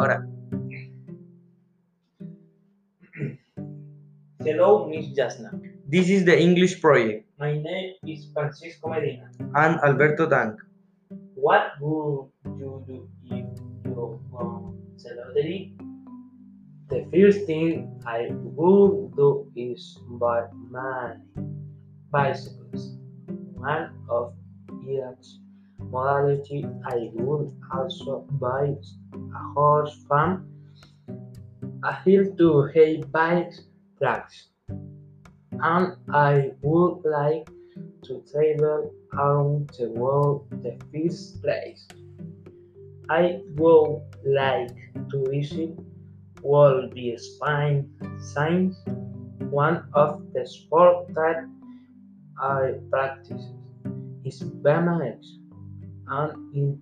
Ahora, Hello, Miss Jasna. this is the English project. My name is Francisco Medina. And Alberto Tank. What would you do if you won the lottery? The first thing I would do is buy money, bicycles. One of each modality, I would also buy a horse farm, a hill to hay bikes tracks, and I would like to travel around the world the first place. I would like to visit World be Spain Science, one of the sport that I practice is BMX, and in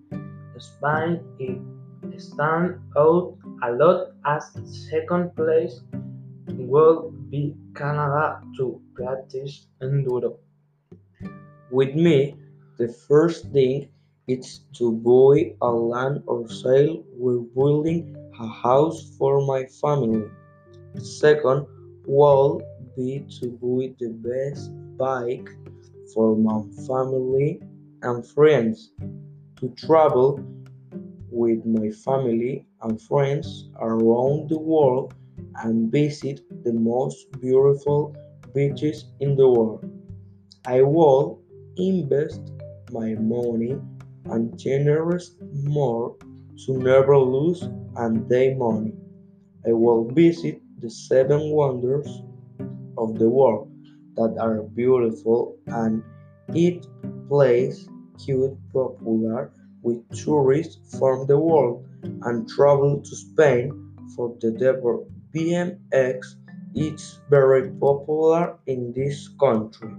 Spain it stands out a lot as second place will be Canada to practice enduro. With me, the first thing is to buy a land or sale. We're building a house for my family. Second will be to buy the best bike for my family and friends. To travel with my family and friends around the world and visit the most beautiful beaches in the world. I will invest my money and generate more to never lose and day money. I will visit the seven wonders of the world that are beautiful and eat place cute popular with tourists from the world and travel to Spain for the debut BMX It's very popular in this country.